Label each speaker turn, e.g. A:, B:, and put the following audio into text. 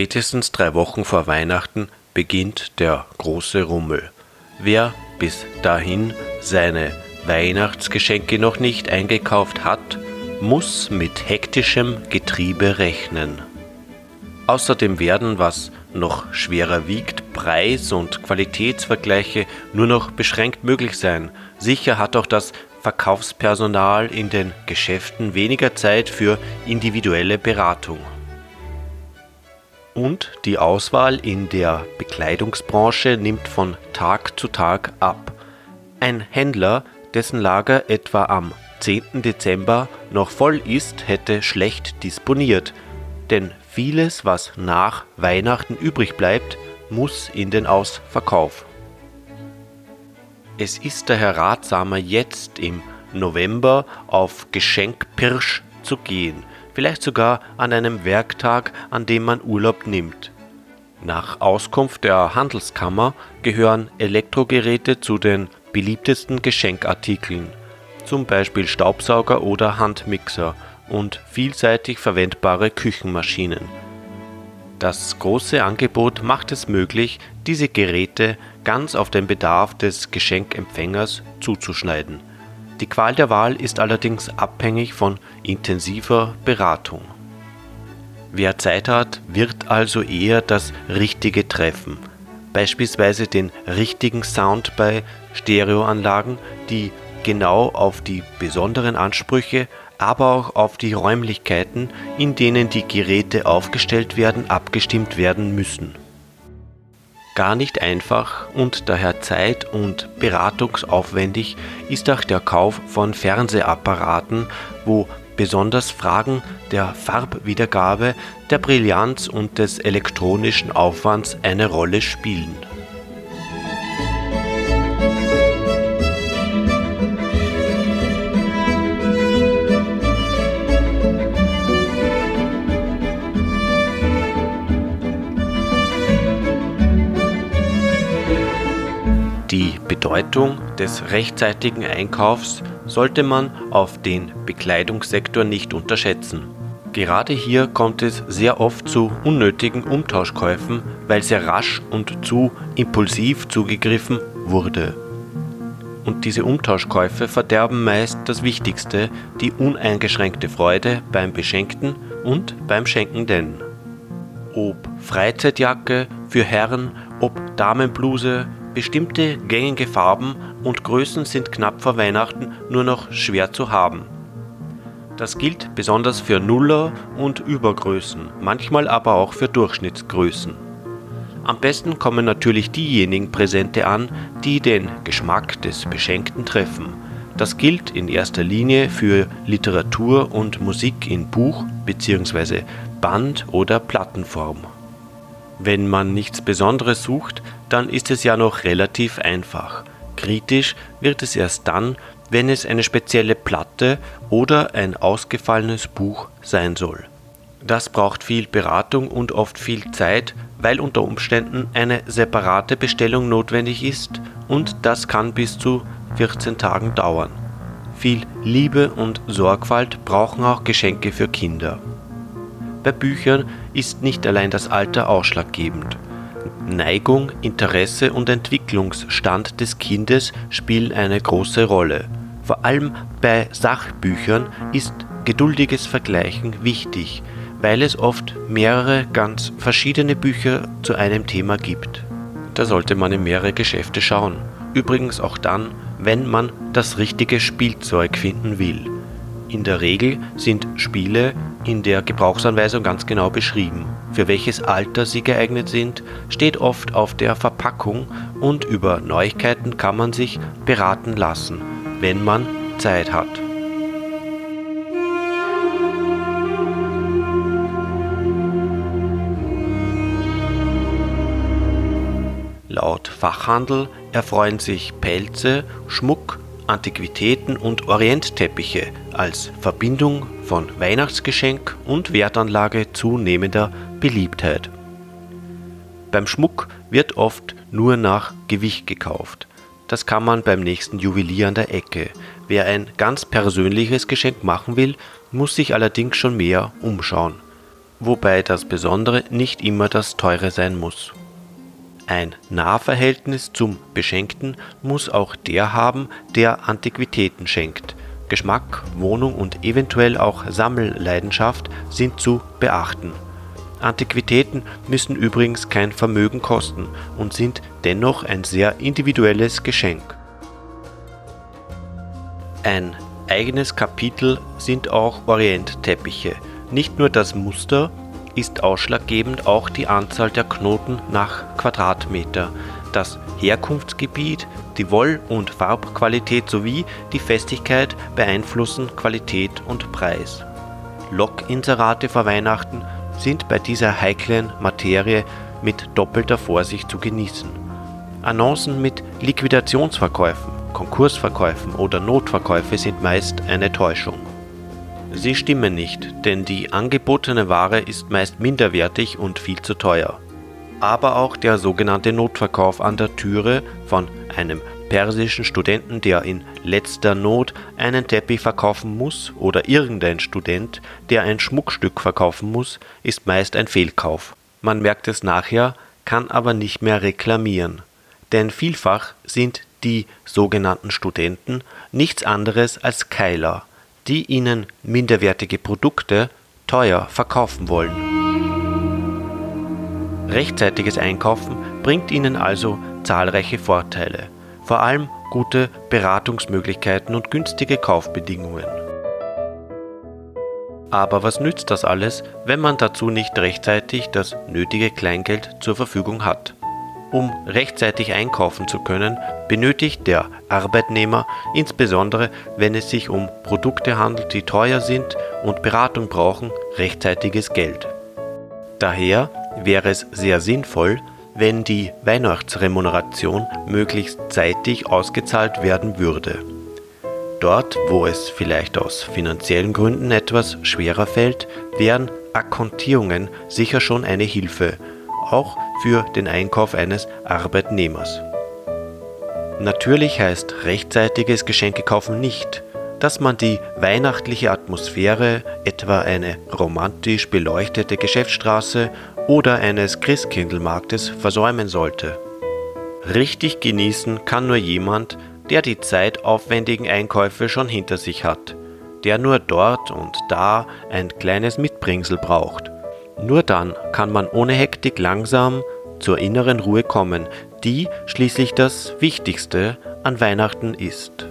A: Spätestens drei Wochen vor Weihnachten beginnt der große Rummel. Wer bis dahin seine Weihnachtsgeschenke noch nicht eingekauft hat, muss mit hektischem Getriebe rechnen. Außerdem werden, was noch schwerer wiegt, Preis- und Qualitätsvergleiche nur noch beschränkt möglich sein. Sicher hat auch das Verkaufspersonal in den Geschäften weniger Zeit für individuelle Beratung und die Auswahl in der Bekleidungsbranche nimmt von Tag zu Tag ab. Ein Händler, dessen Lager etwa am 10. Dezember noch voll ist, hätte schlecht disponiert, denn vieles, was nach Weihnachten übrig bleibt, muss in den Ausverkauf. Es ist daher ratsamer, jetzt im November auf Geschenkpirsch zu gehen, vielleicht sogar an einem Werktag, an dem man Urlaub nimmt. Nach Auskunft der Handelskammer gehören Elektrogeräte zu den beliebtesten Geschenkartikeln, zum Beispiel Staubsauger oder Handmixer und vielseitig verwendbare Küchenmaschinen. Das große Angebot macht es möglich, diese Geräte ganz auf den Bedarf des Geschenkempfängers zuzuschneiden die Qual der Wahl ist allerdings abhängig von intensiver Beratung. Wer Zeit hat, wird also eher das Richtige treffen, beispielsweise den richtigen Sound bei Stereoanlagen, die genau auf die besonderen Ansprüche, aber auch auf die Räumlichkeiten, in denen die Geräte aufgestellt werden, abgestimmt werden müssen gar nicht einfach und daher zeit- und beratungsaufwendig ist auch der Kauf von Fernsehapparaten, wo besonders Fragen der Farbwiedergabe, der Brillanz und des elektronischen Aufwands eine Rolle spielen Bedeutung des rechtzeitigen Einkaufs sollte man auf den Bekleidungssektor nicht unterschätzen. Gerade hier kommt es sehr oft zu unnötigen Umtauschkäufen, weil sehr rasch und zu impulsiv zugegriffen wurde. Und diese Umtauschkäufe verderben meist das Wichtigste, die uneingeschränkte Freude beim Beschenkten und beim Schenkenden. Ob Freizeitjacke für Herren, ob Damenbluse, Bestimmte gängige Farben und Größen sind knapp vor Weihnachten nur noch schwer zu haben. Das gilt besonders für Nuller und Übergrößen, manchmal aber auch für Durchschnittsgrößen. Am besten kommen natürlich diejenigen Präsente an, die den Geschmack des Beschenkten treffen. Das gilt in erster Linie für Literatur und Musik in Buch bzw. Band- oder Plattenform. Wenn man nichts Besonderes sucht, dann ist es ja noch relativ einfach. Kritisch wird es erst dann, wenn es eine spezielle Platte oder ein ausgefallenes Buch sein soll. Das braucht viel Beratung und oft viel Zeit, weil unter Umständen eine separate Bestellung notwendig ist und das kann bis zu 14 Tagen dauern. Viel Liebe und Sorgfalt brauchen auch Geschenke für Kinder. Bei Büchern ist nicht allein das Alter ausschlaggebend. Neigung, Interesse und Entwicklungsstand des Kindes spielen eine große Rolle. Vor allem bei Sachbüchern ist geduldiges Vergleichen wichtig, weil es oft mehrere ganz verschiedene Bücher zu einem Thema gibt. Da sollte man in mehrere Geschäfte schauen. Übrigens auch dann, wenn man das richtige Spielzeug finden will. In der Regel sind Spiele in der Gebrauchsanweisung ganz genau beschrieben. Für welches Alter sie geeignet sind, steht oft auf der Verpackung und über Neuigkeiten kann man sich beraten lassen, wenn man Zeit hat. Laut Fachhandel erfreuen sich Pelze, Schmuck, Antiquitäten und Orientteppiche als Verbindung von Weihnachtsgeschenk und Wertanlage zunehmender Beliebtheit. Beim Schmuck wird oft nur nach Gewicht gekauft. Das kann man beim nächsten Juwelier an der Ecke. Wer ein ganz persönliches Geschenk machen will, muss sich allerdings schon mehr umschauen. Wobei das Besondere nicht immer das Teure sein muss. Ein Nahverhältnis zum Beschenkten muss auch der haben, der Antiquitäten schenkt. Geschmack, Wohnung und eventuell auch Sammelleidenschaft sind zu beachten. Antiquitäten müssen übrigens kein Vermögen kosten und sind dennoch ein sehr individuelles Geschenk. Ein eigenes Kapitel sind auch Orientteppiche. Nicht nur das Muster, ist ausschlaggebend auch die Anzahl der Knoten nach Quadratmeter, das Herkunftsgebiet, die Woll- und Farbqualität sowie die Festigkeit beeinflussen Qualität und Preis. Lockinserate vor Weihnachten sind bei dieser heiklen Materie mit doppelter Vorsicht zu genießen. Annoncen mit Liquidationsverkäufen, Konkursverkäufen oder Notverkäufe sind meist eine Täuschung. Sie stimmen nicht, denn die angebotene Ware ist meist minderwertig und viel zu teuer. Aber auch der sogenannte Notverkauf an der Türe von einem persischen Studenten, der in letzter Not einen Teppich verkaufen muss, oder irgendein Student, der ein Schmuckstück verkaufen muss, ist meist ein Fehlkauf. Man merkt es nachher, kann aber nicht mehr reklamieren. Denn vielfach sind die sogenannten Studenten nichts anderes als Keiler die ihnen minderwertige Produkte teuer verkaufen wollen. Rechtzeitiges Einkaufen bringt ihnen also zahlreiche Vorteile, vor allem gute Beratungsmöglichkeiten und günstige Kaufbedingungen. Aber was nützt das alles, wenn man dazu nicht rechtzeitig das nötige Kleingeld zur Verfügung hat? Um rechtzeitig einkaufen zu können, benötigt der Arbeitnehmer, insbesondere wenn es sich um Produkte handelt, die teuer sind und Beratung brauchen, rechtzeitiges Geld. Daher wäre es sehr sinnvoll, wenn die Weihnachtsremuneration möglichst zeitig ausgezahlt werden würde. Dort, wo es vielleicht aus finanziellen Gründen etwas schwerer fällt, wären Akkontierungen sicher schon eine Hilfe, auch für den Einkauf eines Arbeitnehmers. Natürlich heißt rechtzeitiges Geschenkekaufen nicht, dass man die weihnachtliche Atmosphäre, etwa eine romantisch beleuchtete Geschäftsstraße oder eines Christkindlmarktes, versäumen sollte. Richtig genießen kann nur jemand, der die zeitaufwendigen Einkäufe schon hinter sich hat, der nur dort und da ein kleines Mitbringsel braucht nur dann kann man ohne Hektik langsam zur inneren Ruhe kommen, die schließlich das Wichtigste an Weihnachten ist.